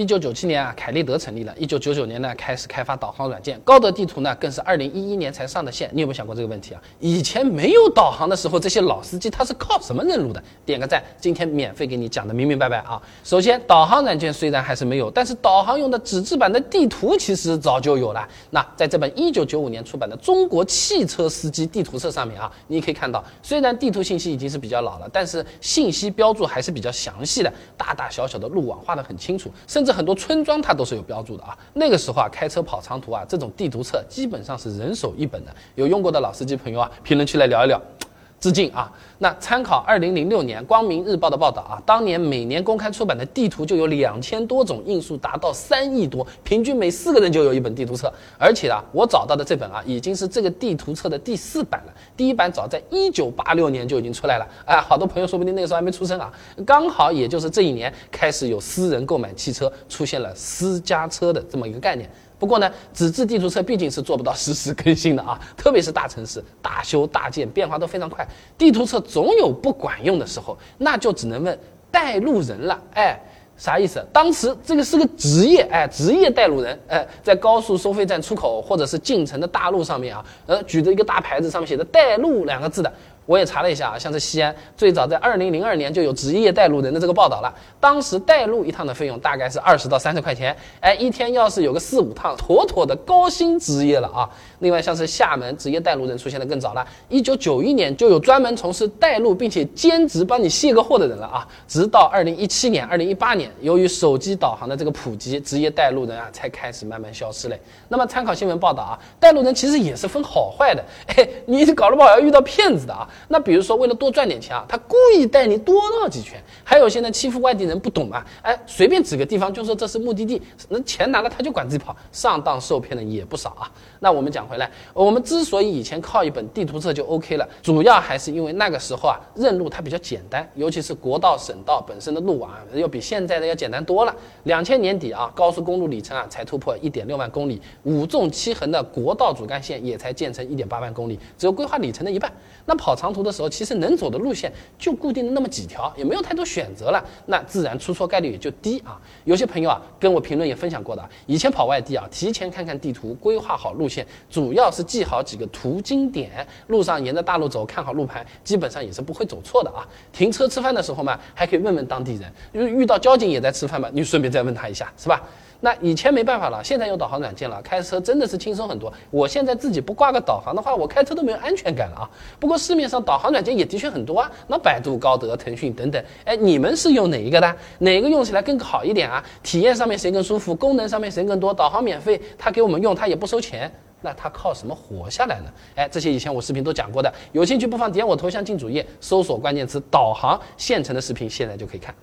一九九七年啊，凯立德成立了。一九九九年呢，开始开发导航软件。高德地图呢，更是二零一一年才上的线。你有没有想过这个问题啊？以前没有导航的时候，这些老司机他是靠什么认路的？点个赞，今天免费给你讲的明明白白啊。首先，导航软件虽然还是没有，但是导航用的纸质版的地图其实早就有了。那在这本一九九五年出版的《中国汽车司机地图册》上面啊，你可以看到，虽然地图信息已经是比较老了，但是信息标注还是比较详细的，大大小小的路网画得很清楚，甚至。很多村庄它都是有标注的啊。那个时候啊，开车跑长途啊，这种地图册基本上是人手一本的。有用过的老司机朋友啊，评论区来聊一聊。致敬啊！那参考二零零六年《光明日报》的报道啊，当年每年公开出版的地图就有两千多种，印数达到三亿多，平均每四个人就有一本地图册。而且啊，我找到的这本啊，已经是这个地图册的第四版了。第一版早在一九八六年就已经出来了。哎，好多朋友说不定那个时候还没出生啊。刚好也就是这一年开始有私人购买汽车，出现了私家车的这么一个概念。不过呢，纸质地图册毕竟是做不到实时更新的啊，特别是大城市大修大建，变化都非常快，地图册总有不管用的时候，那就只能问带路人了。哎，啥意思？当时这个是个职业，哎，职业带路人，哎，在高速收费站出口或者是进城的大路上面啊，呃，举着一个大牌子，上面写着“带路”两个字的。我也查了一下啊，像是西安最早在二零零二年就有职业带路人的这个报道了。当时带路一趟的费用大概是二十到三十块钱，哎，一天要是有个四五趟，妥妥的高薪职业了啊。另外像是厦门职业带路人出现的更早了，一九九一年就有专门从事带路并且兼职帮你卸个货的人了啊。直到二零一七年、二零一八年，由于手机导航的这个普及，职业带路人啊才开始慢慢消失嘞。那么参考新闻报道啊，带路人其实也是分好坏的，哎，你搞得不好要遇到骗子的啊。那比如说，为了多赚点钱啊，他故意带你多绕几圈；还有些呢，欺负外地人不懂嘛，哎，随便指个地方就说这是目的地，那钱拿了他就管自己跑，上当受骗的也不少啊。那我们讲回来，我们之所以以前靠一本地图册就 OK 了，主要还是因为那个时候啊，认路它比较简单，尤其是国道、省道本身的路网要比现在的要简单多了。两千年底啊，高速公路里程啊才突破一点六万公里，五纵七横的国道主干线也才建成一点八万公里，只有规划里程的一半。那跑长途的时候，其实能走的路线就固定的那么几条，也没有太多选择了，那自然出错概率也就低啊。有些朋友啊跟我评论也分享过的，以前跑外地啊，提前看看地图，规划好路线，主要是记好几个途经点，路上沿着大路走，看好路牌，基本上也是不会走错的啊。停车吃饭的时候嘛，还可以问问当地人，因为遇到交警也在吃饭嘛，你顺便再问他一下，是吧？那以前没办法了，现在有导航软件了，开车真的是轻松很多。我现在自己不挂个导航的话，我开车都没有安全感了啊。不过市面上导航软件也的确很多啊，那百度、高德、腾讯等等，哎，你们是用哪一个的？哪个用起来更好一点啊？体验上面谁更舒服？功能上面谁更多？导航免费，他给我们用，他也不收钱，那他靠什么活下来呢？哎，这些以前我视频都讲过的，有兴趣不妨点我头像进主页，搜索关键词导航，现成的视频现在就可以看。